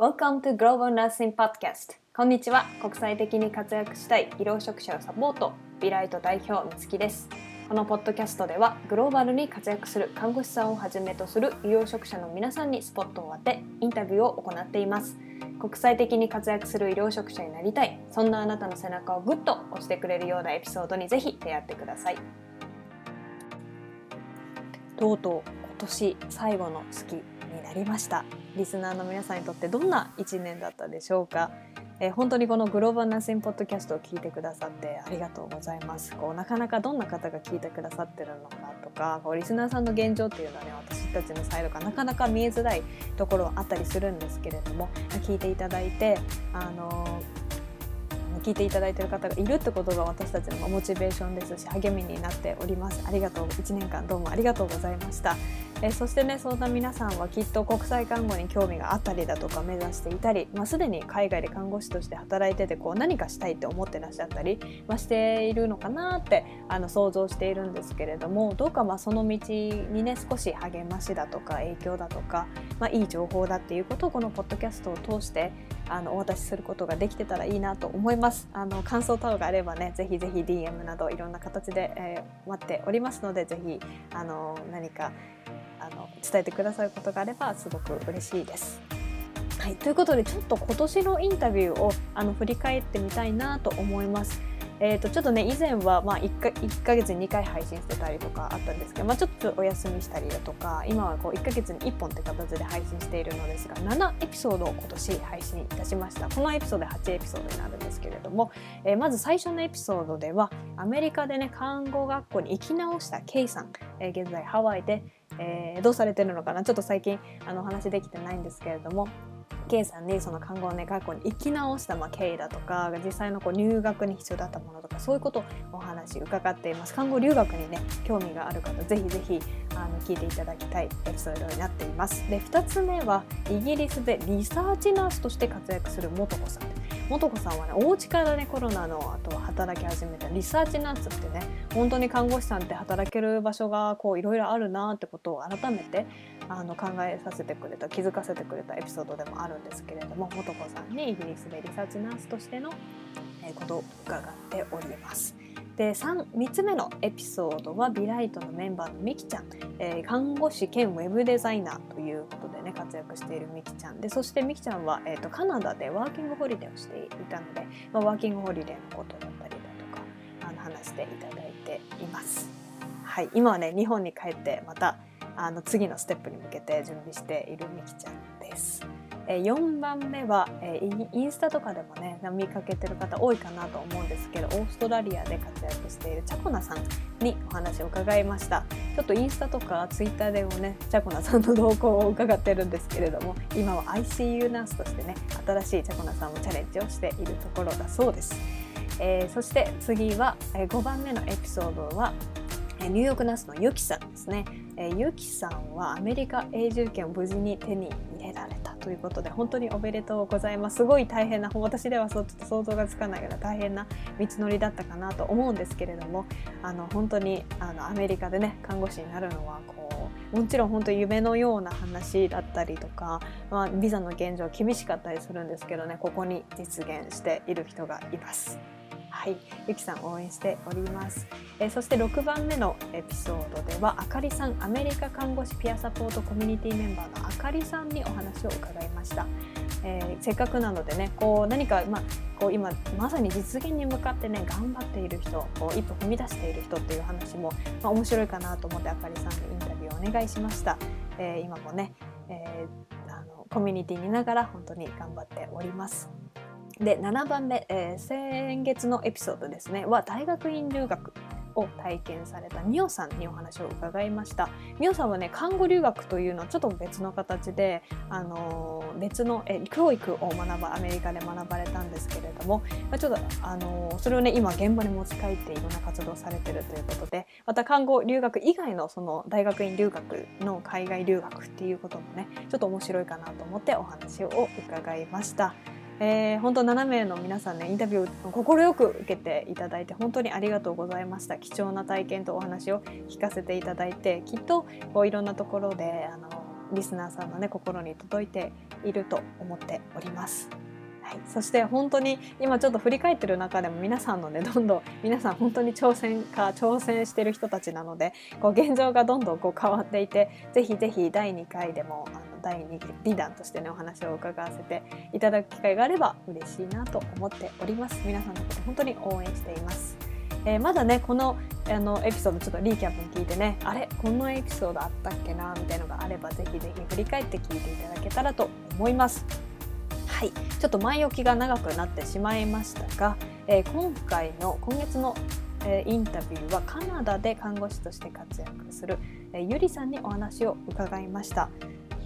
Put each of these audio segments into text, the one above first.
Welcome to Global Nursing Podcast. こんにちは。国際的に活躍したい医療職者をサポートビライト代表みつきです。このポッドキャストではグローバルに活躍する看護師さんをはじめとする医療職者の皆さんにスポットを当てインタビューを行っています。国際的に活躍する医療職者になりたい。そんなあなたの背中をグッと押してくれるようなエピソードにぜひ出会ってください。とうとう今年最後の月。になりましたリスナーの皆さんにとってどんな1年だったでしょうか？えー、本当にこのグローバルナッシンポッドキャストを聞いてくださってありがとうございます。こうなかなかどんな方が聞いてくださってるのかとかこうリスナーさんの現状っていうのはね私たちのサイドがなかなか見えづらいところはあったりするんですけれども聞いていただいてあの聞いていただいている方がいるってことが私たちのモチベーションですし励みになっております。ありがとう1年間どうもありがとうございました。えそしてねそんな皆さんはきっと国際看護に興味があったりだとか目指していたり、まあ、すでに海外で看護師として働いててこう何かしたいって思ってらっしゃったり、まあ、しているのかなってあの想像しているんですけれどもどうかまあその道にね少し励ましだとか影響だとか、まあ、いい情報だっていうことをこのポッドキャストを通してあのお渡しすることができてたらいいなと思います。あの感想等があればねぜひぜひ DM などいろんな形で、えー、待っておりますのでぜひあの何かあの伝えてくださることがあればすごく嬉しいです。はい、ということでちょっと今年のインタビューをあの振り返ってみたいなと思います。えー、とちょっとね以前はまあ 1, か1ヶ月に2回配信してたりとかあったんですけど、まあ、ちょっとお休みしたりだとか今はこう1ヶ月に1本って形で配信しているのですが7エピソードを今年配信いたしました。このエピソードで8エピソードになるんですけれども、えー、まず最初のエピソードではアメリカでね看護学校に行き直した K さん、えー、現在ハワイでえー、どうされてるのかな？ちょっと最近あのお話できてないんですけれども K さんにその看護、ね、学校に行き直した、まあ、経緯だとか実際のこう入学に必要だったものとかそういうことをお話伺っています。看護留学にね興味がある方ぜひぜひあの聞いていただきたいエピソードになっています。で2つ目はイギリスでリサーチナースとして活躍する素子さん。素子さんはねお家からねコロナの後は働き始めた。リサーチナースってね本当に看護師さんって働ける場所がこういろいろあるなってことを改めてあの考えさせてくれた気づかせてくれたエピソードでもあるるんですけれども素子さんにイギリスでリサーチナースとしてのことを伺っております。で 3, 3つ目のエピソードはビライトのメンバーのみきちゃん、えー、看護師兼ウェブデザイナーということでね活躍しているみきちゃんでそしてみきちゃんは、えーと、カナダでワーキングホリデーをしていたので、まあ、ワーキングホリデーのことだったりだとかあの話していただいています。はい、今はね日本に帰ってまたあの次のステップに向けて準備しているみきちゃんです。え4番目は、えインスタとかでもね見かけてる方多いかなと思うんですけどオーストラリアで活躍しているチャコナさんにお話を伺いました。ちょっとインスタとかツイッターでもねチャコナさんの動向を伺ってるんですけれども今は ICU ナースとしてね新しいチャコナさんもチャレンジをしているところだそうです、えー、そして次は、え5番目のエピソードはニューヨークナースのユキさんですね、ユキさんはアメリカ永住権を無事に手に入れられた。ということで本当におめでとうございますすごい大変な私ではそうちょっと想像がつかないような大変な道のりだったかなと思うんですけれどもあの本当にあのアメリカでね看護師になるのはこうもちろん本当夢のような話だったりとか、まあ、ビザの現状厳しかったりするんですけどねここに実現している人がいます。はい、ゆきさん応援しております、えー、そして6番目のエピソードではあかりさんアメリカ看護師ピアサポートコミュニティメンバーのあかりさんにお話を伺いました、えー、せっかくなのでねこう何か、ま、こう今まさに実現に向かってね頑張っている人こう一歩踏み出している人っていう話も、ま、面白いかなと思ってあかりさんにインタビューをお願いしました、えー、今もね、えあのコミュニティにいながら本当に頑張っております。で7番目、えー、先月のエピソードですねは大学院留学を体験されたミオさんにお話を伺いましたミオさんはね看護留学というのはちょっと別の形で、あのー、別のえ教育を学ばアメリカで学ばれたんですけれども、まあ、ちょっと、あのー、それをね今現場に持ち帰っていろんな活動されてるということでまた看護留学以外のその大学院留学の海外留学っていうこともねちょっと面白いかなと思ってお話を伺いました。えー、本当7名の皆さんねインタビュー快く受けていただいて本当にありがとうございました貴重な体験とお話を聞かせていただいてきっとこういろんなところであのリスナーさんのね心に届いていると思っております。はい、そして本当に今ちょっと振り返ってる中でも皆さんのねどんどん皆さん本当に挑戦か挑戦してる人たちなのでこう現状がどんどんこう変わっていてぜひぜひ第2回でもあの第2リーダーとしてねお話を伺わせていただく機会があれば嬉しいなと思っております皆さんのこと本当に応援しています。えー、まだねこのあのエピソードちょっとリーキャップに聞いてねあれこのエピソードあったっけなみたいのがあればぜひぜひ振り返って聞いていただけたらと思います。はい、ちょっと前置きが長くなってしまいましたが、えー、今回の今月の、え、インタビューはカナダで看護師として活躍する、え、ゆりさんにお話を伺いました。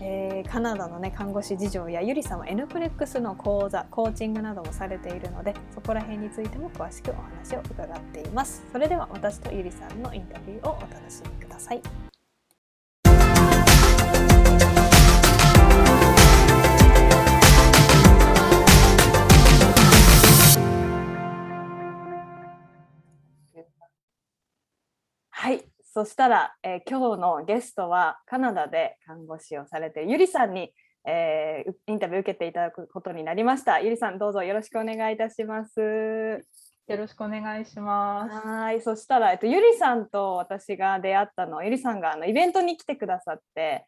えー、カナダの、ね、看護師事情やゆりさんは N プレックスの講座コーチングなどもされているのでそこら辺についても詳しくお話を伺っています。それでは私とゆりさんのインタビューをお楽しみください。そしたら、えー、今日のゲストはカナダで看護師をされてゆりさんに、えー、インタビュー受けていただくことになりました。ゆりさんどうぞよろしくお願いいたします。よろしくお願いします。はい、そしたらえっとゆりさんと私が出会ったのゆりさんがあのイベントに来てくださって、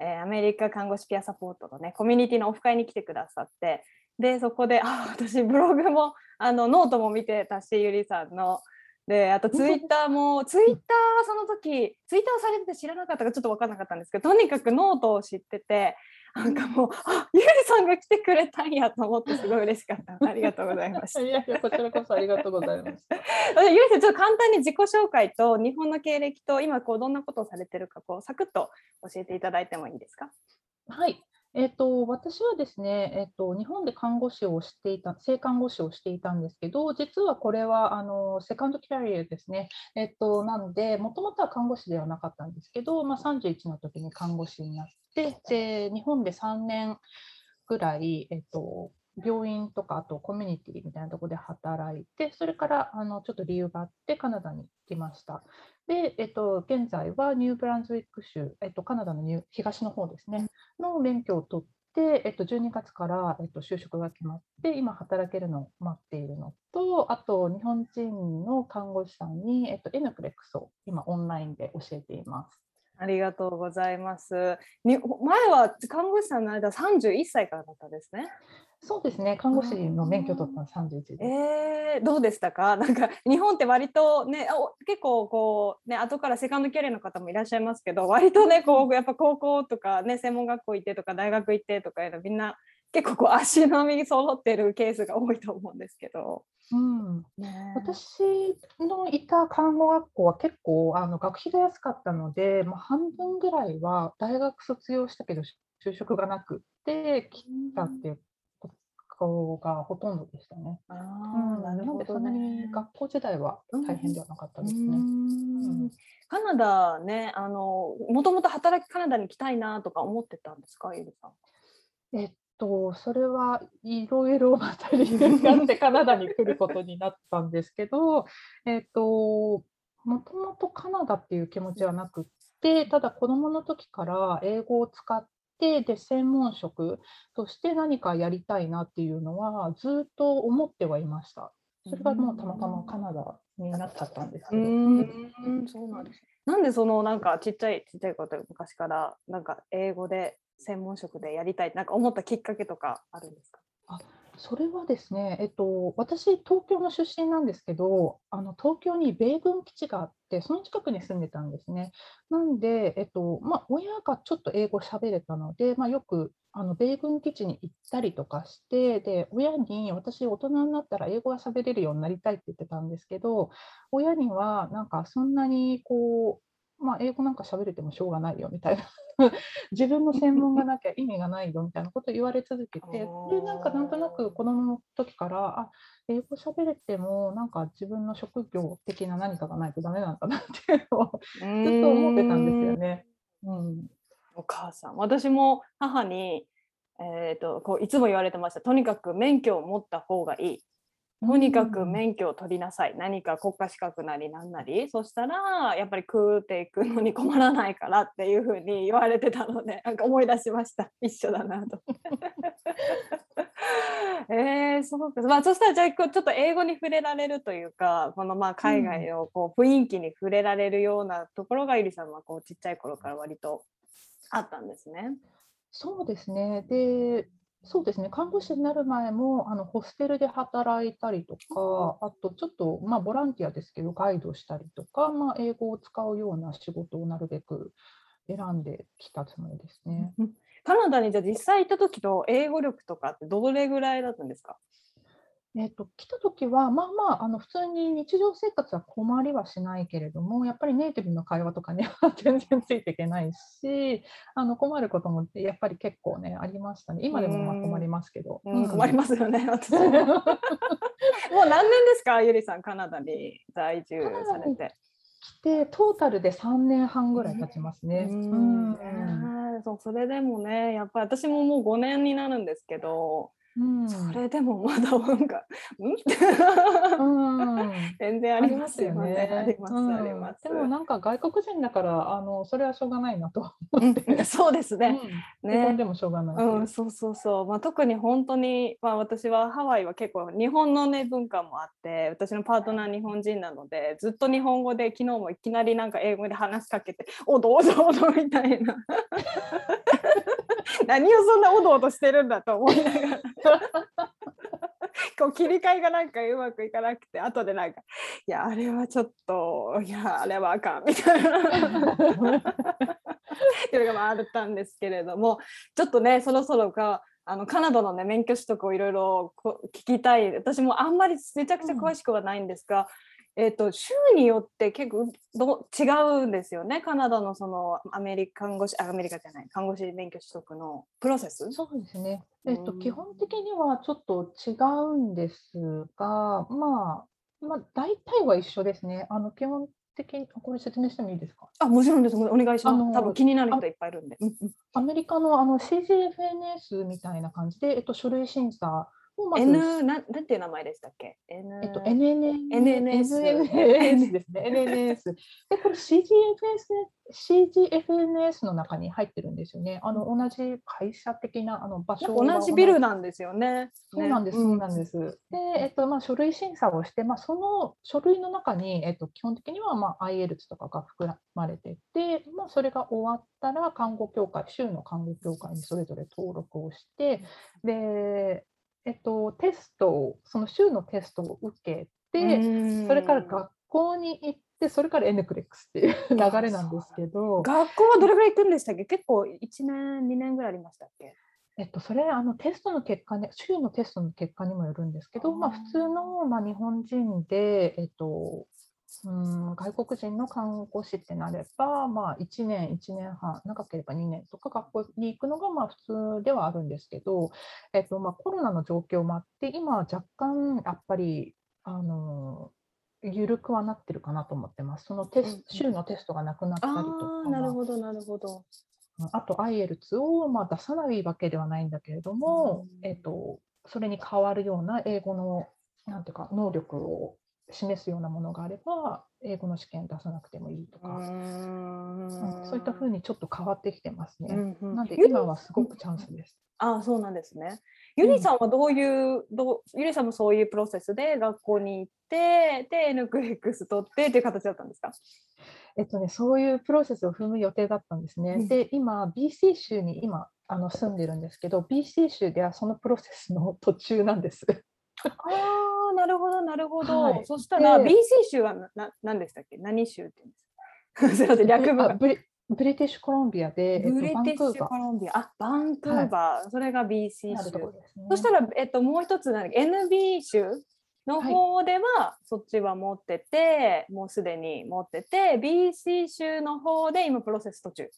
えー、アメリカ看護師ピアサポートのねコミュニティのオフ会に来てくださって、でそこであ私ブログもあのノートも見てたしゆりさんの。であとツイッターもツイッターはその時ツイッターをされてて知らなかったかちょっと分からなかったんですけどとにかくノートを知っててなんかもうあゆりさんが来てくれたんやと思ってすごい嬉しかった。ありがとうございました いやいやこちらこそありがとうございます ゆりさんちょっと簡単に自己紹介と日本の経歴と今こうどんなことをされてるかこうサクッと教えていただいてもいいですか？はいえっと、私はですね、えっと、日本で看護師をしていた、正看護師をしていたんですけど、実はこれはあのセカンドキャリアですね。えっと、なので、もともとは看護師ではなかったんですけど、まあ、31の時に看護師になって、で日本で3年ぐらい、えっと、病院とかあとコミュニティみたいなところで働いて、それからあのちょっと理由があってカナダに来ました。で、えっと、現在はニューブランズウィック州、えっと、カナダのニュ東の方ですね、の免許を取って、えっと、12月から、えっと、就職が決まって、今働けるのを待っているのと、あと日本人の看護師さんに、えっと、エヌプレックスを今オンラインで教えています。ありがとうございます。に前は看護師さんの間31歳からだったんですね。そうですね。看護師の免許取ったの31です。えー、どうでしたか？なんか日本って割とね、結構こうね後からセカンドキャリアの方もいらっしゃいますけど、割とねこうやっぱ高校とかね専門学校行ってとか大学行ってとかみんな結構こう 足並み揃ってるケースが多いと思うんですけど。うん、ね、私のいた看護学校は結構あの学費が安かったので、まあ、半分ぐらいは大学卒業したけど就職がなくて来たっていう子がほとんどでしたね。あうん、なるほど、ね、なんでそんなに学校時代は大変ではなかったですね。うん、カナダね、あのもともと働きカナダに来たいなとか思ってたんですか、ゆりさん。えっと、それはいろいろまた理由があってカナダに来ることになったんですけど、えっと、もともとカナダっていう気持ちはなくって、ただ子どもの時から英語を使ってで専門職として何かやりたいなっていうのはずっと思ってはいました。それがもうたまたまカナダになっちゃったんですけど。うんそうなんですなんでそのなんかちっちゃいちっちゃいこと昔からなんか英語で専門職でやりたいなんか思ったきっかけとかあるんですか？あそれはですね、えっと、私、東京の出身なんですけど、あの東京に米軍基地があって、その近くに住んでたんですね。なんで、えっとまあ、親がちょっと英語喋れたので、まあ、よくあの米軍基地に行ったりとかして、で親に私、大人になったら英語が喋れるようになりたいって言ってたんですけど、親にはなんかそんなにこうまあ、英語なんか喋れてもしょうがないよみたいな。自分の専門がなきゃ意味がないよみたいなことを言われ続けてでなんかなんとなく子供の時からあ英語喋れてもなんか自分の職業的な何かがないとダメなんだなっていうのをずっと思ってたんですよね。うん、お母さん。私も母に、えーと、こういつも言われてました。とにかく免許を持った方がいいとにかく免許を取りなさい、何か国家資格なりなんなりそしたらやっぱり食うていくのに困らないからっていうふうに言われてたので なんか思い出しました一緒だなと。えー、そうか、まあ、そしたらじゃあちょっと英語に触れられるというかこのまあ海外のこう雰囲気に触れられるようなところがゆりさんはこうちっちゃい頃から割とあったんですね。そうですね。で、そうですね。看護師になる前も、あのホステルで働いたりとか、あとちょっと、まあ、ボランティアですけど、ガイドしたりとか、まあ、英語を使うような仕事をなるべく選んできたつもりですね。カナダにじゃあ実際行った時の英語力とかってどれぐらいだったんですか？えっと、来た時は、まあまあ、あの普通に日常生活は困りはしないけれども、やっぱりネイティブの会話とかには 全然ついていけないし、あの困ることもやっぱり結構ね、ありましたね。今でもまあ困りますけど。うん、困りますよね、私も。もう何年ですか、ゆりさん、カナダに在住されて。来て、トータルで3年半ぐらい経ちますね。うん、うん、そうそれでもね、やっぱり私ももう5年になるんですけど、うん、それでもまだなんか、うん、全然ありますよね。あります、あります。でもなんか外国人だからあのそれはしょうがないなと そうですね。ね。でもしょうがない。うん、そうそうそう。まあ特に本当にまあ私はハワイは結構日本のね文化もあって、私のパートナー日本人なのでずっと日本語で昨日もいきなりなんか英語で話しかけて、おどおどおどみたいな。何をそんなおどおどしてるんだと思いながら こう切り替えがなんかうまくいかなくて後でなんか「いやあれはちょっといやあれはあかん」みたいな。っていうのがあったんですけれどもちょっとねそろそろかあのカナダのね免許取得をいろいろ聞きたい。私もあんまりめちゃくちゃ詳しくはないんですが、えーと、州によって結構ど違うんですよね、カナダのそのアメリカ看護師あアメリカじゃない。看護師免許取得のプロセス。そうですね、えーと、基本的にはちょっと違うんですが、まあ、まあ、大体は一緒ですね。あの基本的にこれ説明してもいいですか？あもちろんです、お願いします。多分気になる人いっぱいいるんで。アメリカのあの CGFNS みたいな感じで、えっと、書類審査 N ななんていう名前でしたっけ？N、えっと、NNS, NNS, ですね。NNS。で、これ CGFS、CGFNS の中に入ってるんですよね。あの同じ会社的なあの場所同じビルなんですよね。そうなんです、そうなんです。で、えっとまあ、書類審査をして、まあ、その書類の中に、えっと、基本的には、まあ、IELTS とかが含まれてて、まあ、それが終わったら、看護協会、州の看護協会にそれぞれ登録をして、で、えっと、テストを、その週のテストを受けて、それから学校に行って、それから NCLEX っていう流れなんですけど。学校はどれぐらい行くんでしたっけ？結構1年、2年ぐらいありましたっけ？えっと、それあのテストの結果ね、週のテストの結果にもよるんですけど、まあ、普通の、まあ、日本人で、えっと、うん外国人の看護師ってなれば、まあ、1年、1年半、長ければ2年とか学校に行くのがまあ普通ではあるんですけど、えっとまあ、コロナの状況もあって、今は若干やっぱり、あの緩くはなってるかなと思ってます。そのテス週のテストがなくなったりとか。なるほど、なるほど。あと IELTS をまあ出さないわけではないんだけれども、うん、えっと、それに代わるような英語のなんていうか能力を示すようなものがあれば英語の試験出さなくてもいいとか、うん、そういったふうにちょっと変わってきてますね。うんうん、なんで今はすごくチャンスです。ああそうなんですね。ゆりさんはどういう、うん、どうゆりさんもそういうプロセスで学校に行ってで N クレックス取ってっていう形だったんですか？えっとね、そういうプロセスを踏む予定だったんですね。で今 BC 州に今あの住んでるんですけど BC 州ではそのプロセスの途中なんです。ああ、なるほど、なるほど。はい、そしたら、BC 州はな何でしたっけ？何州って言うんですか？すみません、略語ブリ。ブリティッシュコロンビアで、ブリティッシュコロンビア、あ、バンクーバー、はい、それが BC 州。ね、そしたら、えっと、もう一つ NB 州の方では、はい、そっちは持ってて、もうすでに持ってて、BC 州の方で今プロセス途中。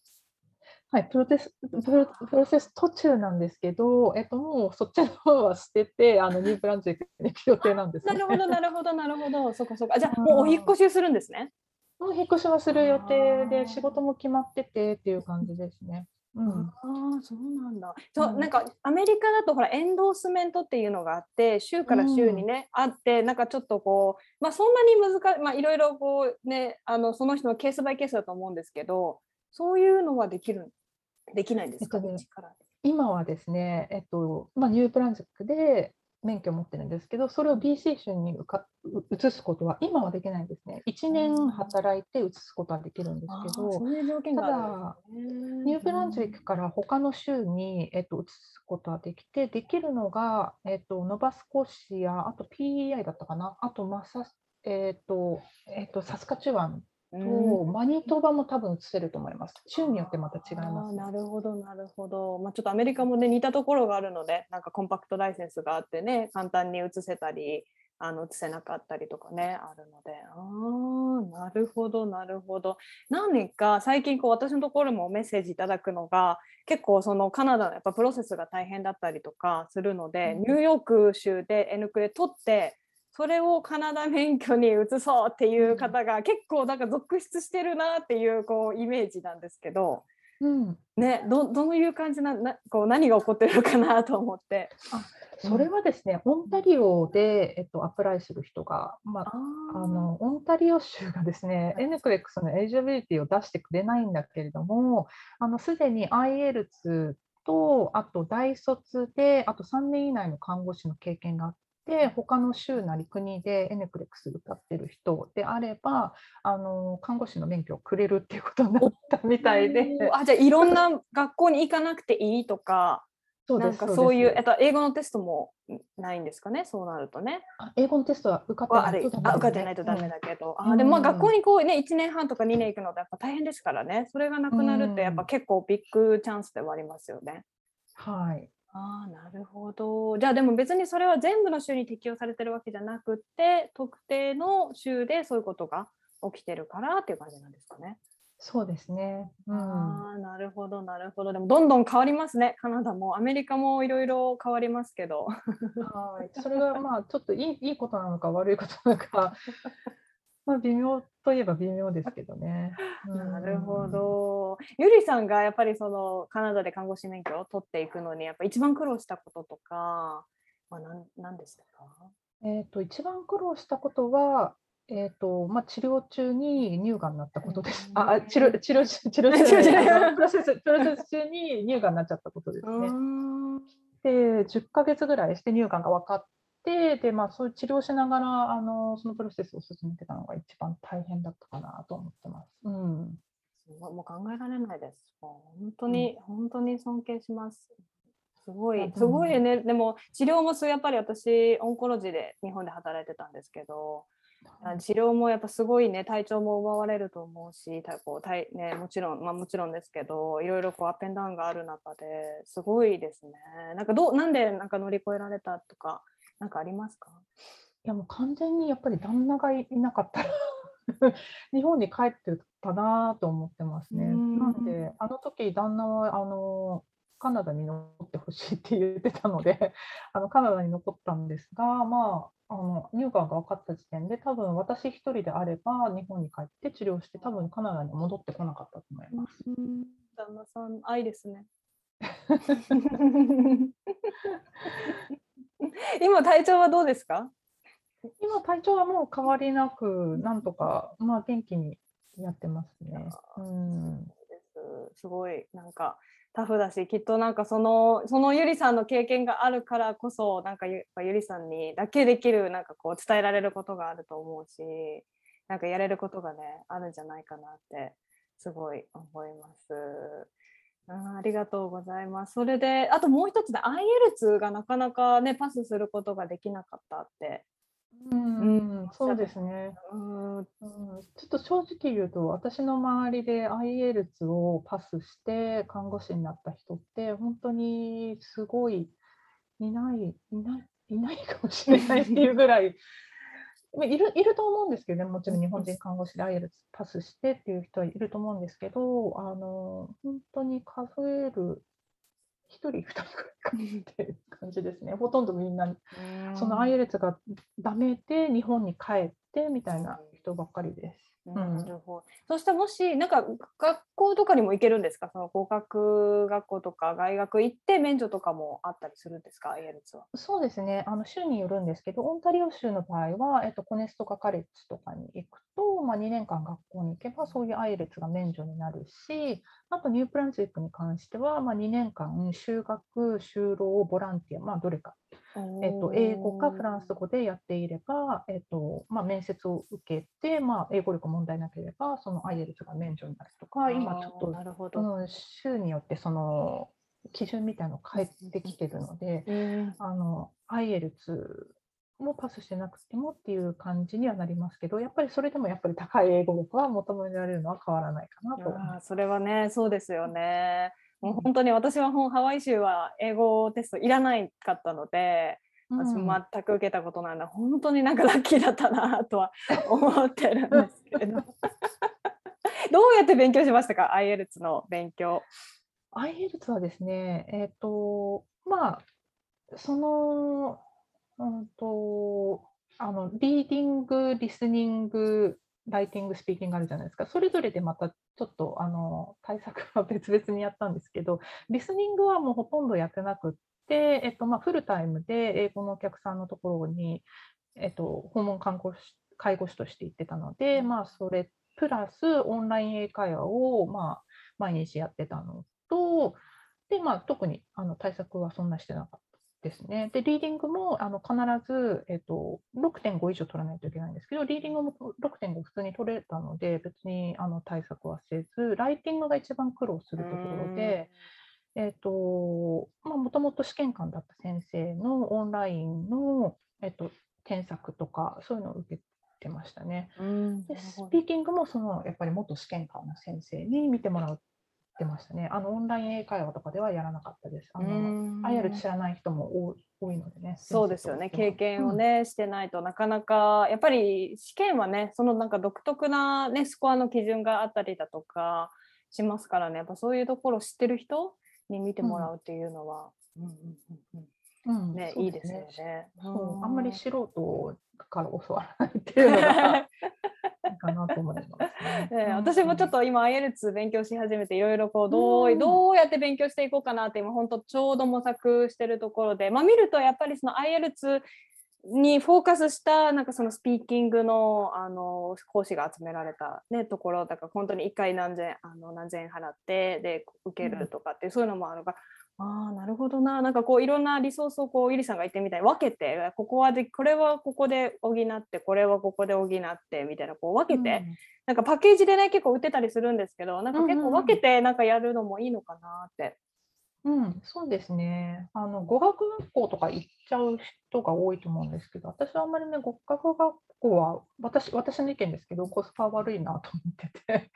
はい、プロテスプロプロセス途中なんですけど、えっと、もうそっちの方は捨てて、あの ニューブランズに行く予定なんです、ね、なるほど、なるほど、なるほど、そこそこ。じゃあ、もうお引越しするんですね。もう引っ越しはする予定で、仕事も決まっててっていう感じですね。うん、ああそうなんだ。そう、うん、なんかアメリカだとほらエンドースメントっていうのがあって週から週にね、うん、あってなんかちょっとこうまあそんなに難しいまあいろいろこうねあのその人のケースバイケースだと思うんですけどそういうのはできるできないんですか、えっとね、今はですね、えっとまあ、ニューブランズックで免許を持ってるんですけど、それを BC 州に移すことは今はできないんですね。1年働いて移すことはできるんですけど、ただ、ニューブランズウィックから他の州に、えっと、移すことはできて、できるのが、えっと、ノバスコシア、あと PEI だったかな、あとマサ、えっとえっと、サスカチュワンと、マニトバも多分移せると思います。州によってまた違います、なるほど、なるほど。まあ、ちょっとアメリカもね、似たところがあるので、なんかコンパクトライセンスがあってね、簡単に移せたり、あの移せなかったりとかね、あるので、ああ、なるほど、なるほど。何年か最近こう私のところもメッセージいただくのが、結構そのカナダのやっぱプロセスが大変だったりとかするので、うん、ニューヨーク州で N クレ取って、それをカナダ免許に移そうっていう方が結構なんか続出してるなっていうこうイメージなんですけど、うん、ねどどういう感じななこう何が起こってるのかなと思って。あそれはですね、オンタリオで、えっと、 apply する人が、まあ、あのオンタリオ州がですね、 NCLEX の eligibility を出してくれないんだけれども、すでに IELTS と、あと大卒で、あと3年以内の看護師の経験があっで他の州なり国で NCLEX 受かってる人であればあの看護師の免許をくれるっていうことになったみたいで。あじゃあいろんな学校に行かなくていいとか。そうなんかそういう、えっと、英語のテストもないんですかね、そうなるとね。英語のテストは受かってないとダメ、ね、受かってないとダメだけど、うん、あでもまあ学校にこうね、1年半とか2年行くのってやっぱ大変ですからね、それがなくなるってやっぱ結構ビッグチャンスではありますよね。はい。ああ、なるほど。じゃあでも別にそれは全部の州に適用されてるわけじゃなくて、特定の州でそういうことが起きてるからっていう感じなんですかね。そうですね。うん、ああ、なるほど、なるほど。でもどんどん変わりますね。カナダもアメリカもいろいろ変わりますけど。はい。それがまあちょっといいいいことなのか悪いことなのかまあ、微妙といえば微妙ですけどね。なるほど。ゆりさんがやっぱりそのカナダで看護師免許を取っていくのにやっぱ一番苦労したこととか、まあ、なん何でしたか？えーと、一番苦労したことは、えーとまあ、治療中に乳がんになったことです。あ治療治療治療中 プロセスプロセス中に乳がんになっちゃったことですね。で10ヶ月ぐらいして乳がんが分かっでで、まあ、そういう治療しながらあのそのプロセスを進めてたのが一番大変だったかなと思ってます。うん、もう考えられないです。本当に、うん、本当に尊敬します。すごい、すごいね。でも治療もやっぱり私オンコロジーで日本で働いてたんですけど、治療もやっぱすごいね体調も奪われると思うし、こう体ねもちろんまあもちろんですけど、いろいろこうアップンダウンがある中ですごいですね。なんかどうなんでなんか乗り越えられたとかなんかありますか？いやもう完全にやっぱり旦那がいなかったら 日本に帰ってたなと思ってますね。なんであの時旦那はあのカナダに残ってほしいって言ってたので あのカナダに残ったんですが、まあ、あの乳がんが分かった時点で多分私一人であれば日本に帰って治療して多分カナダに戻ってこなかったと思います。旦那さん愛ですね。今体調はどうですか？今体調はもう変わりなくなんとかまあ元気にやってますね。うん、すごいなんかタフだしきっとなんかそのそのゆりさんの経験があるからこそなんかゆゆりさんにだけできるなんかこう伝えられることがあると思うしなんかやれることがねあるんじゃないかなってすごい思います。あありがとうございます。それで、あともう一つで IELTS がなかなかね、パスすることができなかったって。うん、うん、そうですね、うん、うん。ちょっと正直言うと、私の周りで IELTS をパスして看護師になった人って、本当にすごいいない、いない、いないかもしれないっていうぐらいいるいると思うんですけどね、もちろん日本人看護師でアイエルツパスしてっていう人はいると思うんですけど、あの本当に数える1人、2人くらいかっていう感じですね。ほとんどみんな、そのアイエルツがダメで日本に帰ってみたいな人ばっかりです。なるほど。そしてもしなんか学校とかにも行けるんですか？その語学学校とか大学行って免除とかもあったりするんですか？IELTS は。そうですね。あの州によるんですけどオンタリオ州の場合は、えっと、コネストかカレッジとかに行くと、まあ、2年間学校に行けばそういう IELTS が免除になるしあとニュープランズウィックに関しては、まあ、2年間修学就労ボランティア、まあ、どれかえっと、英語かフランス語でやっていれば、えっとまあ、面接を受けて、まあ、英語力問題なければその IELTS が免除になるとか今ちょっとなるほど、うん、州によってその基準みたいなの変えてきてるので、あの IELTS もパスしてなくてもっていう感じにはなりますけどやっぱりそれでもやっぱり高い英語力は求められるのは変わらないかなとあそれはねそうですよね。もう本当に私はハワイ州は英語テストいらないかったので、私全く受けたことないので、本当になんかラッキーだったなとは思ってるんですけど。どうやって勉強しましたか？IELTS の勉強。IELTS はですねえっ、ー、とまあそのうんとあのリーディングリスニングライティング、スピーキングあるじゃないですか。それぞれでまたちょっとあの対策は別々にやったんですけど、リスニングはもうほとんどやってなくって、えっとまあ、フルタイムで英語のお客さんのところに、えっと、訪問看護師介護士として行ってたので、まあ、それプラスオンライン英会話を、まあ、毎日やってたのと、でまあ、特にあの対策はそんなしてなかっですね。で、リーディングもあの必ず、えっと、6.5以上取らないといけないんですけど、リーディングも6.5普通に取れたので、別にあの対策はせず、ライティングが一番苦労するところで、えっと、まあ、もともと試験官だった先生のオンラインの、えっと、添削とか、そういうのを受けてましたね。でスピーキングもそのやっぱり元試験官の先生に見てもらうってましたね。あのオンライン英会話とかではやらなかったです。あの IR 知らない人も多いのでね。そうですよね。経験をね、うん、してないとなかなかやっぱり試験はね、そのなんか独特なねスコアの基準があったりだとかしますからね。やっぱそういうところを知ってる人に見てもらうっていうのは、うんうんうんうんうん、ね、いいですよね。そうあんまり素人から教わらないっていうのが かなと思います、ね。私もちょっと今 IELTS 勉強し始めていろいろこうどう,、どうやって勉強していこうかなって今本当ちょうど模索してるところで、まあ、見るとやっぱりその IELTS にフォーカスしたなんかそのスピーキングのあの講師が集められた、ね、ところだから本当に1回何千あの何千円払ってで受けるとかっていう、そういうのもあるからああなるほどな。なんかこういろんなリソースをこうゆりさんが言ってみたい。に分けてここはでこれはここで補ってこれはここで補ってみたいなこう分けて、うん、なんかパッケージでね結構売ってたりするんですけどなんか結構分けてなんかやるのもいいのかなって。うん、うん、そうですね。あの語学学校とか行っちゃう人が多いと思うんですけど私はあんまりね語学学校は私私の意見ですけどコスパ悪いなと思ってて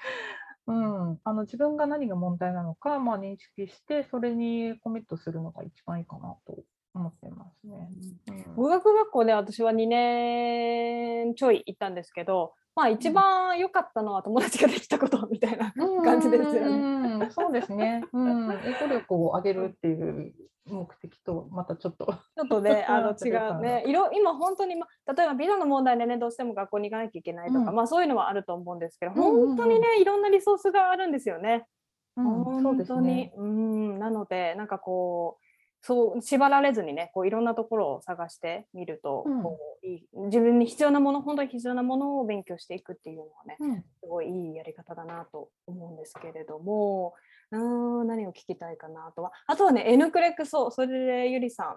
うん、あの自分が何が問題なのか、まあ、認識して、それにコミットするのが一番いいかなと思ってますね。うん、語学学校で私は2年ちょい行ったんですけど、まあ、一番良かったのは友達ができたことみたいな感じですよね。うん、そうですね、うん、英語力を上げるっていう目的とまたちょっと。ちょっとね あの違うね。色今本当に、ま、例えばビザの問題でねどうしても学校に行かなきゃいけないとか、うん、まあそういうのはあると思うんですけど、本当にねいろんなリソースがあるんですよね。うん、本当に、ね、うん。なのでなんかこうそう縛られずにねこういろんなところを探してみると、うん、こういい自分に必要なもの本当に必要なものを勉強していくっていうのはね、うん、すごいいいやり方だなと思うんですけれどもうん何を聞きたいかなとは。あとはね N クレックそうそれでゆりさん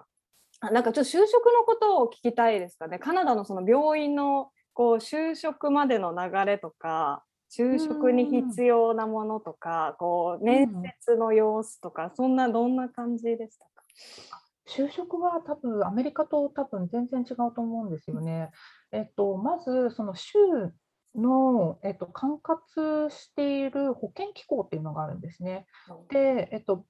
あなんかちょっと就職のことを聞きたいですかね。カナダのその病院のこう就職までの流れとか就職に必要なものとか、こう面接の様子とか、そんなどんな感じでした就職は多分アメリカと多分全然違うと思うんですよね。えっと、まずその州の、えっと、管轄している保険機構っていうのがあるんですね。で、えっと、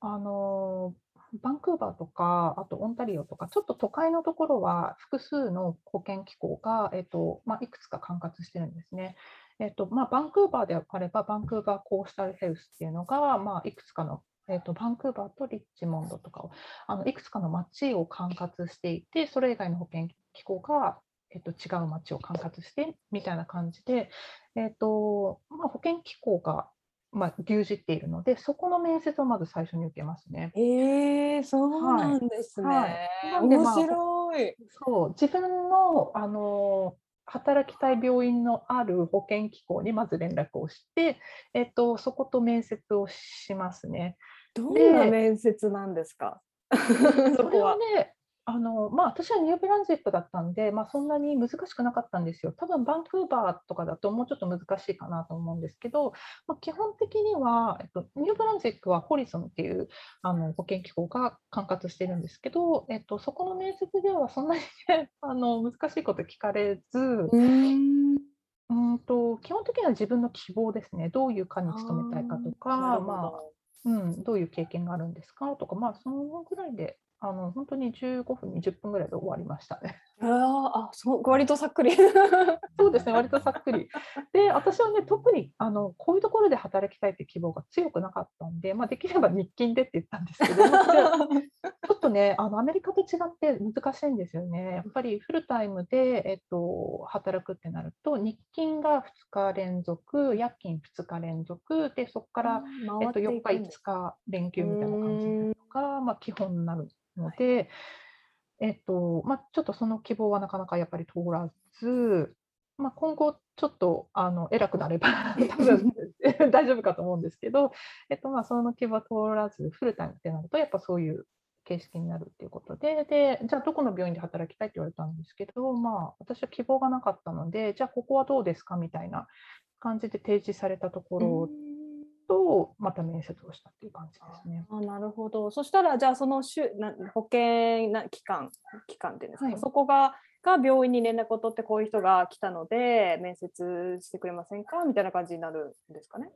あのバンクーバーとか、あとオンタリオとか、ちょっと都会のところは複数の保険機構が、えっとまあ、いくつか管轄してるんですね。えっとまあ、バンクーバーであれば、バンクーバーコースタルヘルスっていうのが、まあ、いくつかのえーと、バンクーバーとリッチモンドとかをあのいくつかの町を管轄していてそれ以外の保険機構が、えっと、違う町を管轄してみたいな感じで、えっとまあ、保険機構が、まあ、牛耳っているので、そこの面接をまず最初に受けますね。えー、そうなんですね。はいなんでまあ面白い。そう自分の、あの働きたい病院のある保険機構にまず連絡をして、えっと、そこと面接をしますね。どんな面接なんですか？そそれこはは。ね、あのまあ、私はニューブランズウィックだったんで、まあ、そんなに難しくなかったんですよ。多分バンクーバーとかだともうちょっと難しいかなと思うんですけど、まあ、基本的には、えっと、ニューブランズウィックはホリソンっていうあの保険機構が管轄してるんですけど、えっと、そこの面接ではそんなに、ね、あの難しいこと聞かれず、うーん。うんと基本的には自分の希望ですね。どういう科に勤めたいかとなか、るほまあ、どうん、どういう経験があるんですかとか、まあ、そのぐらいで、あの本当に15分、20分ぐらいで終わりましたね。あーあ、そう、割とさっくり。そうですね、割とさっくり。で、私はね、特にあのこういうところで働きたいという希望が強くなかったんで、まあ、できれば日勤でって言ったんですけど、ちょっとね、あのアメリカと違って難しいんですよね。やっぱりフルタイムで、えっと、働くってなると、日勤が2日連続、夜勤2日連続、でそこからえっと、4日、5日連休みたいな感じになるのが、まあ、基本になるので、えっとまあ、ちょっとその希望はなかなかやっぱり通らず、まあ、今後ちょっとあの偉くなれば 多分大丈夫かと思うんですけど、えっとまあ、その希望は通らずフルタイムってなるとやっぱそういう形式になるっていうことででじゃあどこの病院で働きたいって言われたんですけど、まあ、私は希望がなかったのでじゃあここはどうですかみたいな感じで提示されたところとまた面接をしたっていう感じですね。あなるほど。そしたらじゃあその週な保険な機関機関っていうんですか、はいそこがが病院に連絡を取ってこういう人が来たので面接してくれませんか？みたいな感じになるんですかね？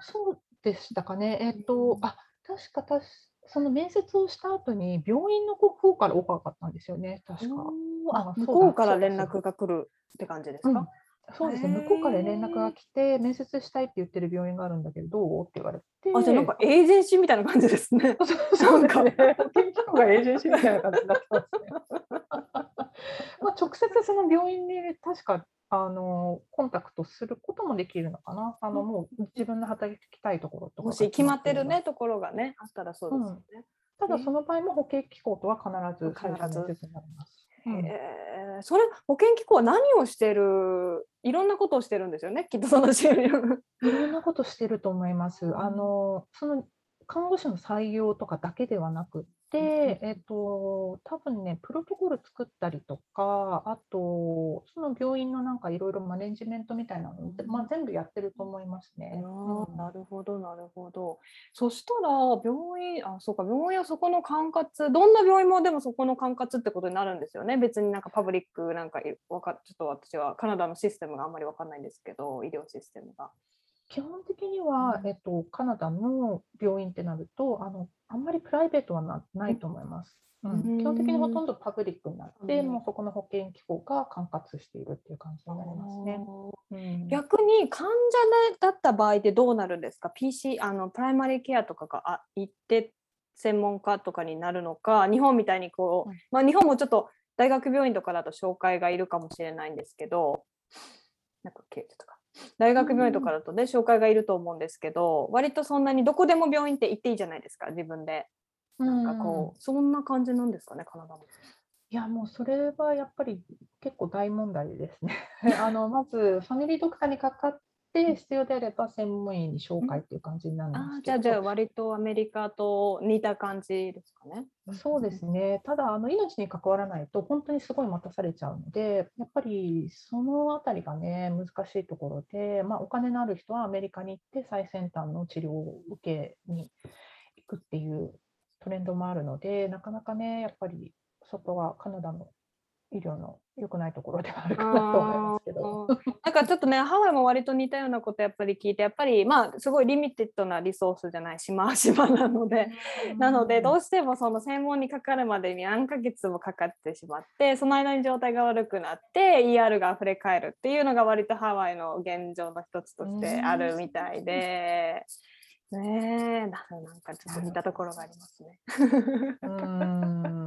そうでしたかね。えっと、あ、確かたし、その面接をした後に病院の方からオファーがあったんですよね、確か。あ向こうから連絡が来るって感じですうんか。そうですね、向こうから連絡が来て、面接したいって言ってる病院があるんだけど、どうって言われて。あじゃあなんかエージェンシーみたいな感じですね。そうそうですね、保険機構がエージェンシーみたいな感じになってますね。まあ、直接その病院に確かあのコンタクトすることもできるのかな。あのもう自分の働きたいところとかがもし決まってるねところがねあったらそうですよね。ただその場合も保険機構とは必ず必ず接になります。うんえーそれ保険機構は何をしてるいろんなことをしてるんですよねきっとその収入。いろんなことしてると思います。あのその看護師の採用とかだけではなくて、えっと多分ねプロトコル作ったりとか、あとその病院のなんかいろいろマネジメントみたいなの、まあ、全部やってると思いますね。なるほどなるほど。そしたら病院あそうか病院はそこの管轄どんな病院もでもそこの管轄ってことになるんですよね。別になんかパブリックなんかかちょっと私はカナダのシステムがあんまりわかんないんですけど医療システムが。基本的には、うん。えっと、カナダの病院ってなるとあの、あんまりプライベートはなないと思います。うん。うん。基本的にほとんどパブリックになって、うん。もうそこの保険機構が管轄しているっていう感じになりますね。うん。逆に患者でだった場合ってどうなるんですか ?PC あのプライマリーケアとかがあ行って専門家とかになるのか日本みたいにこう、うん。まあ、日本もちょっと大学病院とかだと紹介がいるかもしれないんですけどなんか経営とか大学病院とかだとね、紹介がいると思うんですけど割とそんなにどこでも病院って行っていいじゃないですか自分で。なんかこう、そんな感じなんですかねカナダも。いやもうそれはやっぱり結構大問題ですね。あのまずファミリードクターにかかって必要であれば専門医に紹介っていう感じになるんですけど、あーじゃあじゃあ割とアメリカと似た感じですかね。そうですね、ただあの命に関わらないと本当にすごい待たされちゃうので、やっぱりそのあたりがね、難しいところで、まあ、お金のある人はアメリカに行って最先端の治療を受けに行くっていうトレンドもあるので、なかなかね、やっぱりそこはカナダの医療の良くないところではあるかなと思いますけど。なんかちょっとねハワイも割と似たようなことやっぱり聞いてやっぱりまあすごいリミテッドなリソースじゃない島 島なので、なのでどうしてもその専門にかかるまでに何ヶ月もかかってしまってその間に状態が悪くなって ER が溢れ返るっていうのが割とハワイの現状の一つとしてあるみたいで。ねえ、なんかちょっと似たところがありますね。うーん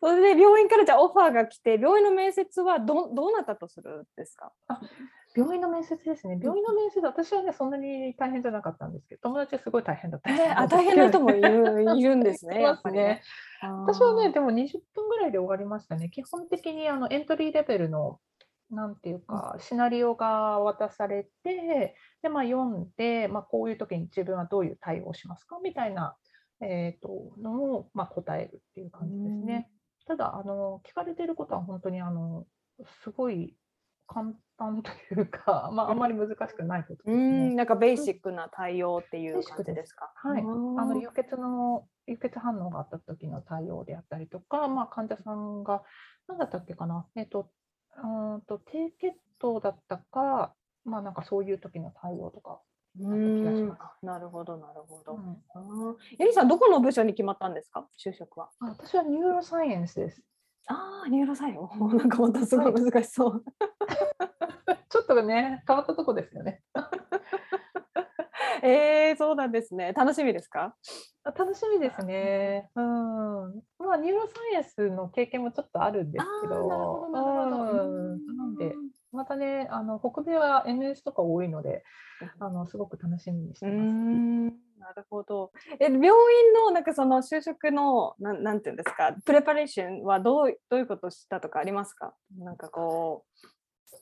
そそれで病院からじゃあオファーが来て病院の面接はどどうなったとするんですか？病院の面接ですね。病院の面接、私はね、そんなに大変じゃなかったんですけど、友達はすごい大変だったえーあ大変な人もいる いるんですね。いますね私はね。でも20分ぐらいで終わりましたね。基本的にあのエントリーレベルの、なんていうか、シナリオが渡されて、で、まあ、読んで、まあ、こういう時に自分はどういう対応をしますか？みたいな、えー、とのを、まあ、答えるっていう感じですね。ただあの、聞かれていることは本当にあのすごい簡単というか、まあ、あんまり難しくないことですうね。んなんかベーシックな対応っていう感じですか？はい、あのの輸血の輸血反応があった時の対応であったりとか、まあ、患者さんが何だったっけかな、えっと、うーんと低血糖だったか、まあ、なんかそういう時の対応とか。うんなるほどなるほど。うんあーエリさんどこの部署に決まったんですか？就職は。あ私は neuroscience です。ああ neuroscienceなんかまたすごい難しそう。ちょっとね、変わったとこですよね。えー、そうなんですね。楽しみですか？あ楽しみですね。うん。まあ、ニューロサイエンスの経験もちょっとあるんですけど、なるほどなるほど。うんなんで、またね、あの北米は NS とか多いので、あのすごく楽しみにしてます。んなるほど。え病院のなんかその就職のなんなんていうんですか？プレパレーションはどうどういうことをしたとかありますか？なんかこ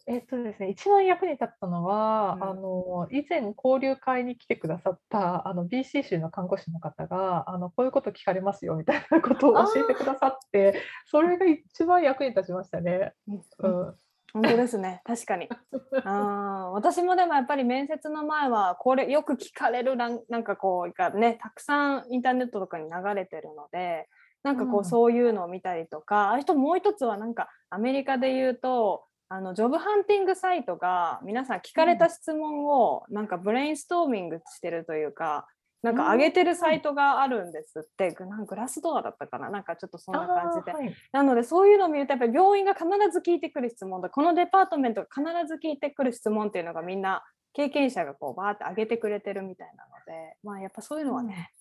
えっとですね、一番役に立ったのは、うんあの以前交流会に来てくださったあの BC 州の看護師の方があのこういうこと聞かれますよみたいなことを教えてくださって、それが一番役に立ちましたね。う、ん、本当ですね 確かに。あー私もでもやっぱり面接の前はこれよく聞かれるなんなんかこうがねたくさんインターネットとかに流れてるのでなんかこううんそういうのを見たりとか、あともう一つはなんかアメリカで言うとあのジョブハンティングサイトが皆さん聞かれた質問をなんかブレインストーミングしてるというか。なんか上げてるサイトがあるんですって、グなんグラスドアだったかな。なんかちょっとそんな感じで。はい。なのでそういうのを見るとやっぱり病院が必ず聞いてくる質問だこのデパートメントが必ず聞いてくる質問っていうのがみんな経験者がこうバーって上げてくれてるみたいなのでまあやっぱそういうのはね、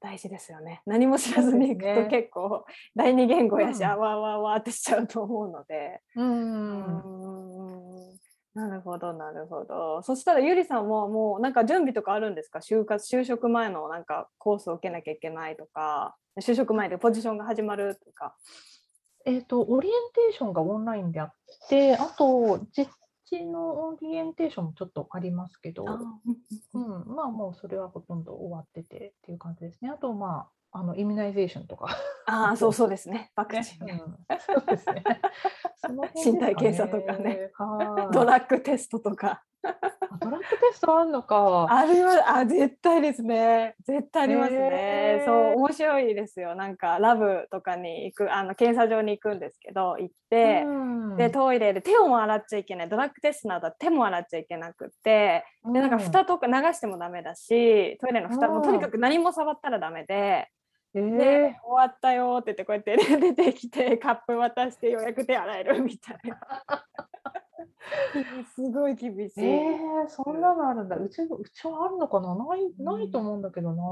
大事ですよね。何も知らずに行くと結構第二言語やし、うん。あわーわーわーってしちゃうと思うので。うん。うんなるほどなるほど。そしたらゆりさんももうなんか準備とかあるんですか？就活就職前のなんかコースを受けなきゃいけないとか就職前でポジションが始まるとか。えっと、オリエンテーションがオンラインであって、あと、実地のオリエンテーションもちょっとありますけど、うん、まあもうそれはほとんど終わっててっていう感じですね。あと、まあ、あの immunization とか。ああ、そうそうですね。ワクチンね。うん、そうですね。その辺身体検査とかね。はいドラッグテストとか。あドラッグテストあるのか。あるよ、あ、絶対ですね。絶対ありますね。そう、面白いですよ。なんか lab とかに行く、あの検査場に行くんですけど、行って。うんでトイレで手をも洗っちゃいけないドラッグテストなどは手も洗っちゃいけなくってでなんか蓋とか流してもダメだしトイレの蓋もとにかく何も触ったらダメでえ。終わったよって言ってこうやって出てきてカップ渡してようやく手洗えるみたいな すごい厳しい。えー、そんなのあるんだ。うちうちはあるのかな？ないないと思うんだけどな。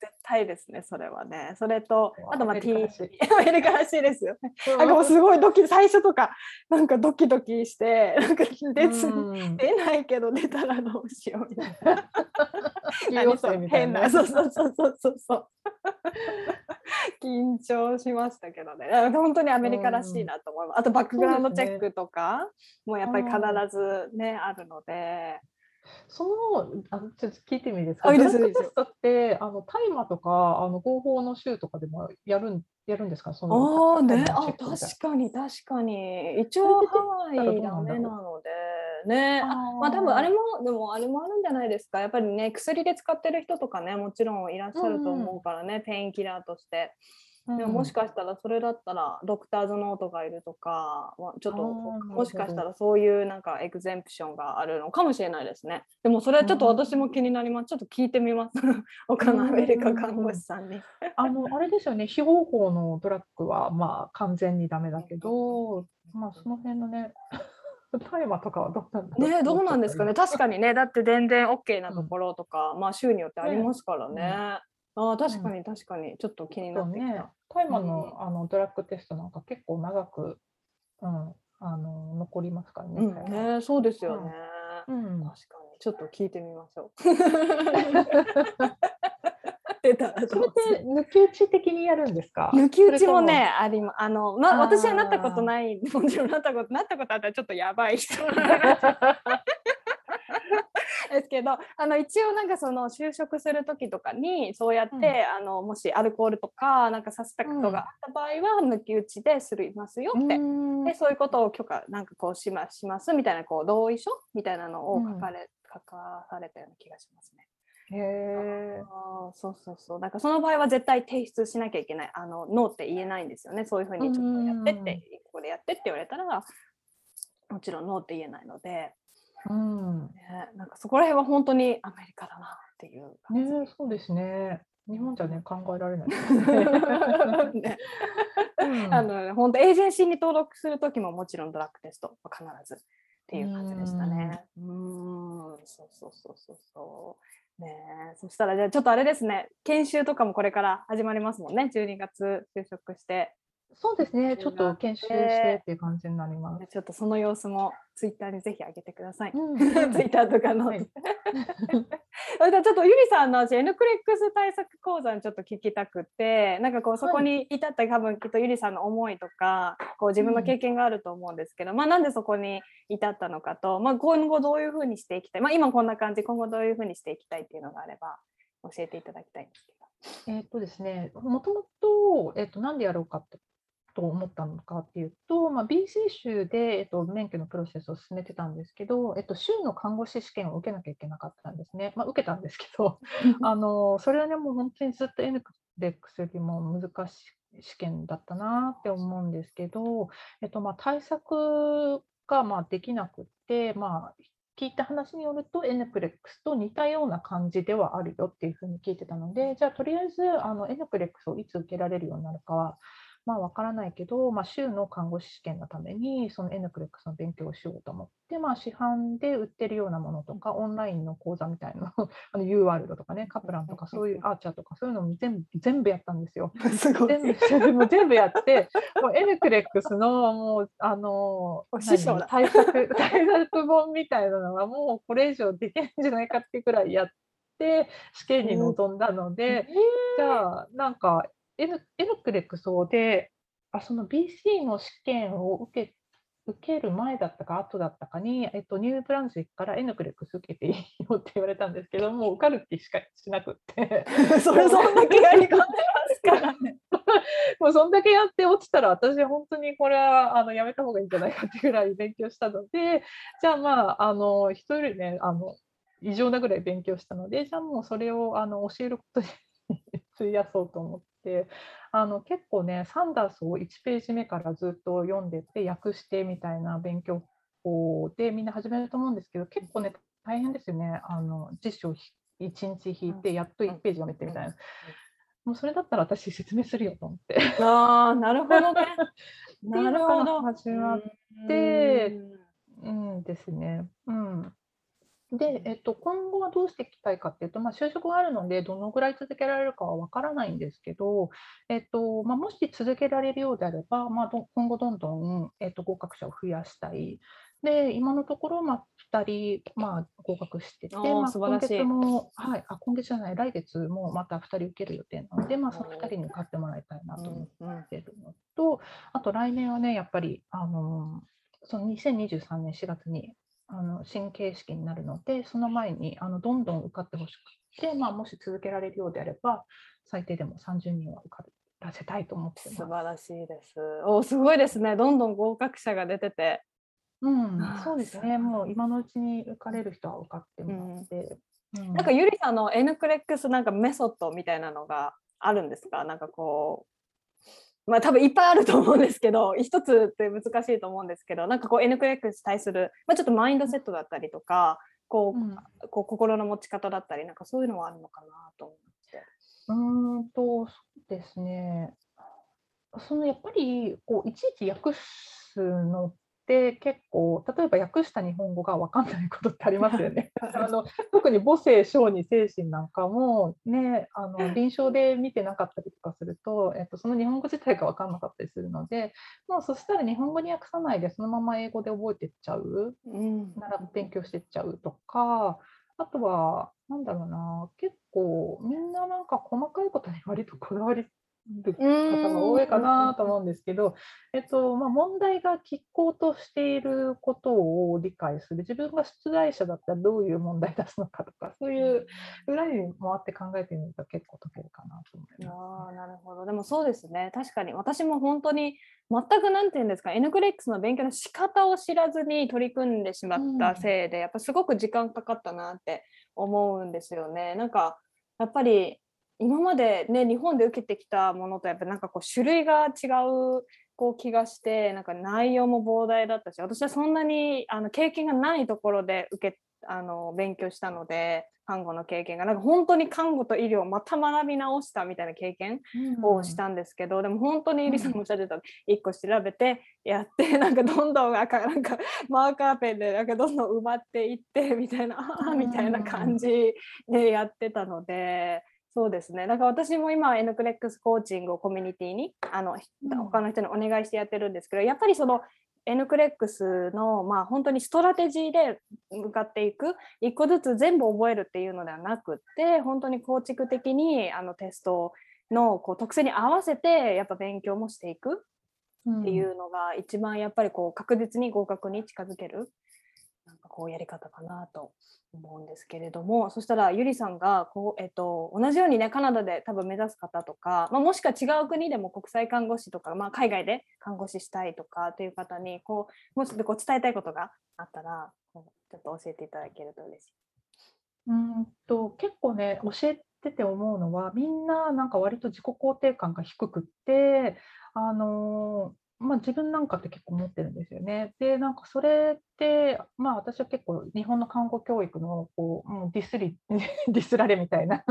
絶対ですねそれはね。それとあとまあア T アメリカらしいです。よねなんかもうすごいドキ最初とかなんかドキドキしてなんか出出ないけど出たらどうしようみたいな。要請みたいな。変なそうそうそうそうそうそう。緊張しましたけどね。本当にアメリカらしいなと思います、あとバックグラウンドチェックとかもやっぱり必ずねあるので。そのあちょっと聞いてもいいですか？あいいですテストってあの大麻とかあの合法の州とかでもやるんやるんですか？そのああね、あ確かに確かに。一応ハワイだろうメなので。ね。あまあ多分あれもでもあれもあるんじゃないですか。やっぱりね薬で使ってる人とかねもちろんいらっしゃると思うからね、ペインキラーとしてでももしかしたらそれだったらドクターズノートがいるとかまあちょっともしかしたらそういうなんかエグゼンプションがあるのかもしれないですね。でもそれはちょっと私も気になります。ちょっと聞いてみます。他のアメリカ看護師さんに。あのあれですよね。非合法のドラッグはまあ完全にダメだけど、まあその辺のね。大麻とかはどうなんねどうなんですかね。確かに。にね。だって全然 OK なところとか、まあ州によってありますからね、ああ確かに確かに。ちょっと気になってきねた。、大麻の,、あのドラッグテストなんか結構長く、うん、あの残りますからね。うん。ねそうですよね。うん。確かに。ちょっと聞いてみましょう。出たらそれって抜き打ち的にやるんですか？抜き打ちもねありまあのまあ私はなったことない。もちろんなったことなったことあったらちょっとやばい人 ですけどあの一応なんかその就職する時とかにそうやって、うんあのもしアルコールとかなんかサスペクトがあった場合は抜き打ちでするますよって、うんでそういうことを許可なんかこうしましますみたいなこう同意書みたいなのをうん書かれ、書かされたような気がしますね。へえ。そうそうそう。だからその場合は絶対提出しなきゃいけない。あのノーって言えないんですよね。そういうふうにちょっとやってって、ここでやってって言われたら、もちろんノーって言えないので、うん。ね、なんかそこら辺は本当にアメリカだなっていう感じ。ね、そうですね。日本じゃね、考えられない ね。ねうんあの本当エージェンシーに登録する時ももちろんドラッグテストは必ずっていう感じでしたね。うーん、そうそうそうそうそう。ねえそしたらじゃあちょっとあれですね、研修とかもこれから始まりますもんね。12月就職して、そうですね、ちょっと研修してっていう感じになります。ちょっとその様子もツイッターにぜひ上げてください。うん ツイッターとかの。はい ちょっとゆりさんの私 N クレックス対策講座にちょっと聞きたくてなんかこうそこに至った多分きっとゆりさんの思いとかこう自分の経験があると思うんですけど、まあなんでそこに至ったのかと、まあ、今後どういうふうにしていきたい、まあ、今こんな感じ今後どういうふうにしていきたいっていうのがあれば教えていただきたいんですけど。えっとですね、もともと、えっと、なんでやろうかってと思ったのかっていうと、まあ、BC 州で、えっと、免許のプロセスを進めてたんですけど、えっと、州の看護師試験を受けなきゃいけなかったんですね。まあ、受けたんですけど、あのそれはね、もう本当にずっと NCLEX よりも難しい試験だったなって思うんですけど、えっと、まあ対策がまあできなくって、まあ、聞いた話によると NCLEX と似たような感じではあるよっていうふうに聞いてたので、じゃあとりあえずあの NCLEX をいつ受けられるようになるかは、まあ、わからないけど、まあ、州の看護師試験のためにその NCLEX の勉強をしようと思って、まあ、市販で売ってるようなものとか、オンラインの講座みたいなの、あの U ワールドとかね、カプランとか、そういうアーチャーとか、そういうのも全部全部やったんですよ。すごい。全部もう全部やって、もう NCLEX のもう、あのお師匠対策 対策本みたいなのは、もうこれ以上できないんじゃないかっていうくらいやって、試験に臨んだので、じゃあ、なんか、N- NCLEX で、あその BC の試験を受け受ける前だったか後だったかに、えっと、ニューブランズウィックから NCLEX 受けていいよって言われたんですけど、もう受かる気しかしなくって、それそんだけやり込んでますからね。もうそんだけやって落ちたら、私は本当にこれはあのやめた方がいいんじゃないかっていうぐらい勉強したので、じゃあまあ、あの人よりね、あの異常なぐらい勉強したので、じゃあもうそれをあの教えることに 費やそうと思って、あの結構ね、サンダースを1ページ目からずっと読んでって、訳してみたいな勉強法でみんな始めると思うんですけど、結構ね、大変ですよね。あの辞書を1日引いて、やっと1ページ読めてみたいな。もうそれだったら私説明するよと思って。ああ、なるほどね。なるほど。始まっでうんですね。うん。で、えっと、今後はどうしていきたいかっていうと、まあ、就職があるので、どのぐらい続けられるかは分からないんですけど、えっとまあ、もし続けられるようであれば、まあ、ど今後どんどん、えっと、合格者を増やしたい。で、今のところ、まあ、2人、まあ、合格してて、まあ、今月も、はい、あ、今月じゃない、来月もまた2人受ける予定なので、まあ、その2人に受かってもらいたいなと思ってるのと、あと来年はね、やっぱり、あのその2023年4月にあの新形式になるので、その前にあのどんどん受かってほしくて、まあ、もし続けられるようであれば、最低でも30人は受からせたいと思ってます。素晴らしいです。おすごいですね。どんどん合格者が出てて。うんそうですね、もう今のうちに受かれる人は受かってもらって。うんなんかゆりさんの N クレックスなんかメソッドみたいなのがあるんですか？なんかこう、まあ多分いっぱいあると思うんですけど、一つって難しいと思うんですけど、なんかこう N クレックスに対する、まあ、ちょっとマインドセットだったりとか、こうんうこう心の持ち方だったり、なんかそういうのはあるのかなと思って。うーんと、そうですね。そのやっぱりこういちいち訳すのっって結構例えば訳した日本語が分かんないことってありますよね。あの特に母性小児精神なんかもねあの臨床で見てなかったりとかすると、えっと、その日本語自体が分かんなかったりするのでもうそしたら日本語に訳さないでそのまま英語で覚えてっちゃう、うん、なら勉強してっちゃうとかあとはなんだろうな結構みんななんか細かいことに割とこだわりる方が多いかなと思うんですけど、えっとまあ、問題が拮抗としていることを理解する。自分が出題者だったらどういう問題出すのかとかそういう裏に回って考えてみると結構解けるかなと思います、ね、あなるほど。でもそうですね。確かに。私も本当に全く何て言うんですか。N クレックスの勉強の仕方を知らずに取り組んでしまったせいで、うん、やっぱすごく時間かかったなって思うんですよね。なんかやっぱり今までね日本で受けてきたものとやっぱなんかこう種類が違うこう気がしてなんか内容も膨大だったし私はそんなにあの経験がないところで受けあの勉強したので看護の経験がなんか本当に看護と医療をまた学び直したみたいな経験をしたんですけど、うん、でも本当にゆりさんもおっしゃってた1個調べてやって なんかどんどんなんかマーカーペンでなんかどんどん埋まっていってみたいなああみたいな感じでやってたので。そうですね。だから私も今 N クレックスコーチングをコミュニティにあの、他の人にお願いしてやってるんですけど、やっぱりその N クレックスのまあ本当にストラテジーで向かっていく一個ずつ全部覚えるっていうのではなくって本当に構築的にあのテストのこう特性に合わせてやっぱ勉強もしていくっていうのが一番やっぱりこう確実に合格に近づけるなんかこうやり方かなと思うんですけれどもそしたらゆりさんがこう、えっと、同じようにねカナダで多分目指す方とか、まあ、もしくは違う国でも国際看護師とか、まあ、海外で看護師したいとかっていう方にこうもしこう伝えたいことがあったらちょっと教えていただけると嬉しい。うんと結構ね教えてて思うのはみんななんか割と自己肯定感が低くってあのまあ、自分なんかって結構持ってるんですよね。で、なんかそれって、まあ私は結構日本の看護教育のこう、うん、ディスリ、ディスられみたいな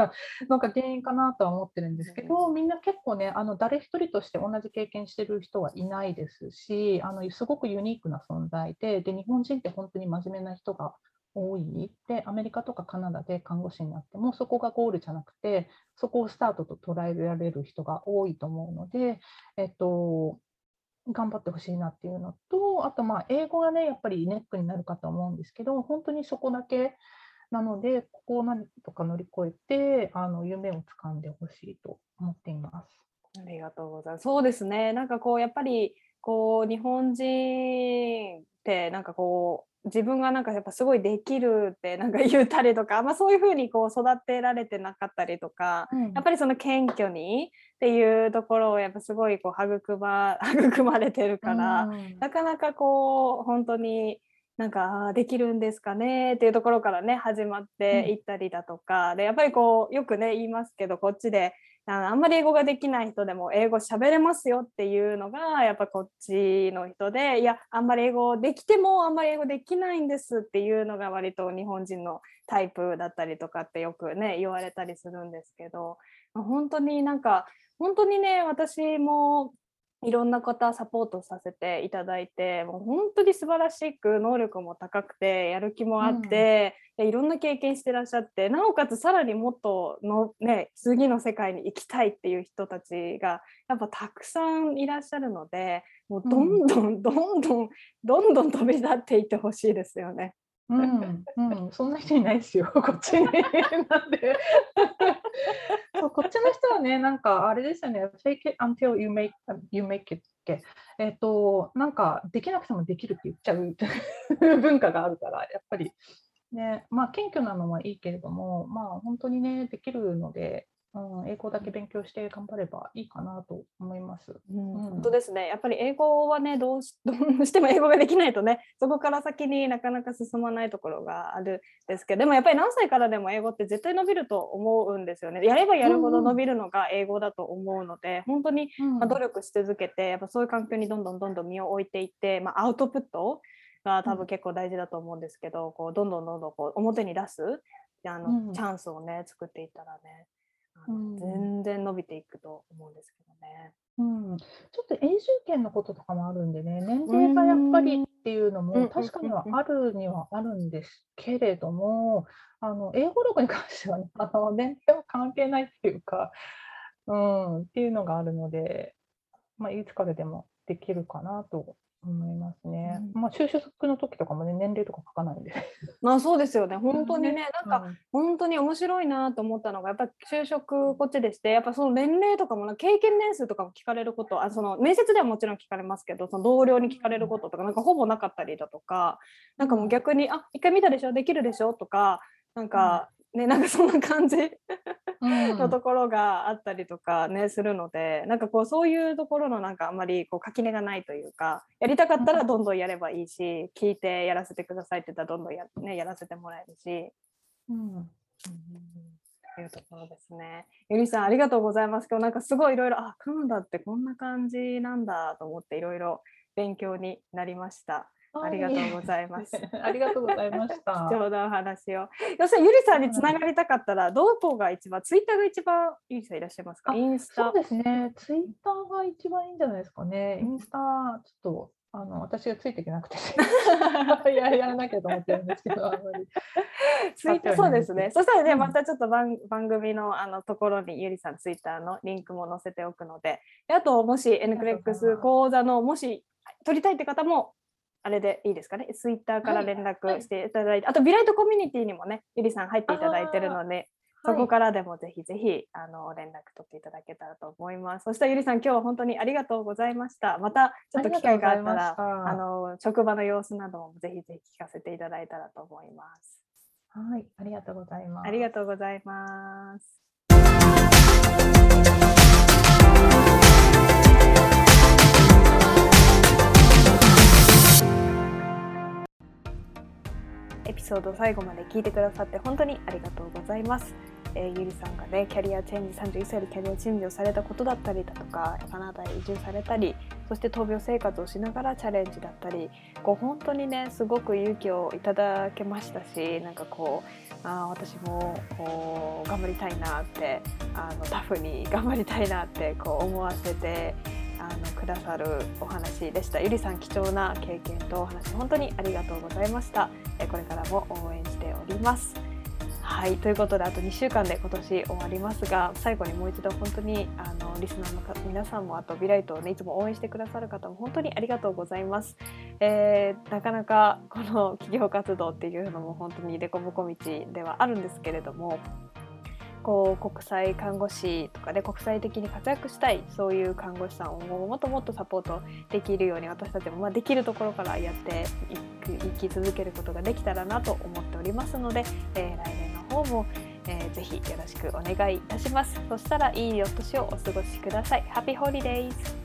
のが原因かなとは思ってるんですけど、みんな結構ね、あの誰一人として同じ経験してる人はいないですし、あのすごくユニークな存在で、で、日本人って本当に真面目な人が多いでアメリカとかカナダで看護師になってもそこがゴールじゃなくてそこをスタートと捉えられる人が多いと思うので、えっと、頑張ってほしいなっていうのと、あとまあ英語がね、やっぱりネックになるかと思うんですけど、本当にそこだけなので、ここを何とか乗り越えて、あの夢をつかんでほしいと思っています。ありがとうございます。そうですね。なんかこうやっぱりこう日本人ってなんかこう自分がなんかやっぱすごいできるってなんか言ったりとか、まあ、そういうふうにこう育てられてなかったりとか、うん、やっぱりその謙虚にっていうところをやっぱすごいこう育ま 育まれてるから、うん、なかなかこう本当になんかできるんですかねっていうところからね始まっていったりだとか、うん、でやっぱりこうよくね言いますけどこっちであんまり英語ができない人でも英語喋れますよっていうのがやっぱこっちの人でいやあんまり英語できてもあんまり英語できないんですっていうのが割と日本人のタイプだったりとかってよくね言われたりするんですけど本当になんか本当にね私もいろんな方サポートさせていただいてもう本当に素晴らしく能力も高くてやる気もあって、うん、いろんな経験してらっしゃってなおかつさらにもっとの、ね、次の世界に行きたいっていう人たちがやっぱたくさんいらっしゃるのでもうどんどんどんどんどんどん飛び立っていってほしいですよね。うん、うん、そんな人いないですよ、こっちに。なんで。そうこっちの人はね、なんかあれですよね、fake it until you make, you make it って、えっ、ー、と、なんかできなくてもできるって言っちゃう 文化があるから、やっぱり、ね、まあ謙虚なのはいいけれども、まあ本当にね、できるので、うん、英語だけ勉強して頑張ればいいかなと思います。うん、本当ですね。やっぱり英語はねどうし どうしても英語ができないとねそこから先になかなか進まないところがあるんですけどでもやっぱり何歳からでも英語って絶対伸びると思うんですよね。やればやるほど伸びるのが英語だと思うので、うん、本当に、まあ、努力し続けてやっぱそういう環境にどんどんどんどん身を置いていって、まあ、アウトプットが多分結構大事だと思うんですけど、こうどんどんどんどんこう表に出すあの、チャンスをね作っていったらねうん、全然伸びていくと思うんですけどね。うん、ちょっと永住権のこととかもあるんでね、年齢がやっぱりっていうのも確かにはあるにはあるんですけれども、あの英語力に関しては、ね、あの年齢は関係ないっていうか、うん、っていうのがあるので、まあ、いつからでもできるかなと思いますね。うん、まあ、就職の時とかもね、年齢とか書かないんで。まあ、そうですよね。本当にね、なんか、うん、本当に面白いなと思ったのが、やっぱり就職こっちでして、やっぱその年齢とかも、経験年数とかも聞かれること、あ、その面接ではもちろん聞かれますけど、その同僚に聞かれることとか、なんかほぼなかったりだとか。なんかもう逆に、あ、一回見たでしょ？できるでしょ？とか、なんか、ね、なんかそんな感じのところがあったりとかねするのでなんかこうそういうところのなんかあんまりこう垣根がないというかやりたかったらどんどんやればいいし聞いてやらせてくださいって言ったらどんどんや,、ね、やらせてもらえるし。うん、うんというところですね。ゆりさんありがとうございます。今日なんかすごいいろいろあカナダってこんな感じなんだと思っていろいろ勉強になりました。ありがとうございます。ありがとうございました。貴重なお話を。要するにゆりさんにつながりたかったら、どこが一番、ツイッターが一番ゆりさんいらっしゃいますか？インスタ。そうですね。ツイッターが一番いいんじゃないですかね。インスタちょっとあの私がついていけなくて いややらなきゃと思ってるんですけど、あんまり。ツイッターそうですね。そしたらね、またちょっと番番組のあのところにゆりさんツイッターのリンクも載せておくので、あともし N クレックス講座のもし取りたいって方もあれでいいですかね、ツイッターから連絡していただいて、はいはい、あとビライトコミュニティにもね、ゆりさん入っていただいてるので、そこからでもぜひぜひあの連絡取っていただけたらと思います。そしたらゆりさん、今日は本当にありがとうございました。またちょっと機会があったら、あの職場の様子などもぜひぜひ聞かせていただいたらと思います。はい、ありがとうございます。ありがとうございます。ソード最後まで聞いてくださって本当にありがとうございます。えー、ゆりさんがねキャリアチェンジ31歳でキャリアチェンジをされたことだったりだとかカナダへ移住されたりそして闘病生活をしながらチャレンジだったりこう本当にねすごく勇気をいただけましたしなんかこうあ私もこう頑張りたいなってあのタフに頑張りたいなってこう思わせてあのくださるお話でした。ゆりさん貴重な経験とお話本当にありがとうございました。これからも応援しております。はいということであと2週間で今年終わりますが最後にもう一度本当にあのリスナーの皆さんもあとビライトをねいつも応援してくださる方も本当にありがとうございます、えー、なかなかこの企業活動っていうのも本当に凸凹道ではあるんですけれどもこう国際看護師とかで国際的に活躍したいそういう看護師さんをもっともっとサポートできるように私たちもまできるところからやっていく生き続けることができたらなと思っておりますので、えー、来年の方も、えー、ぜひよろしくお願いいたします。そしたらいいお年をお過ごしください。ハッピーホリデー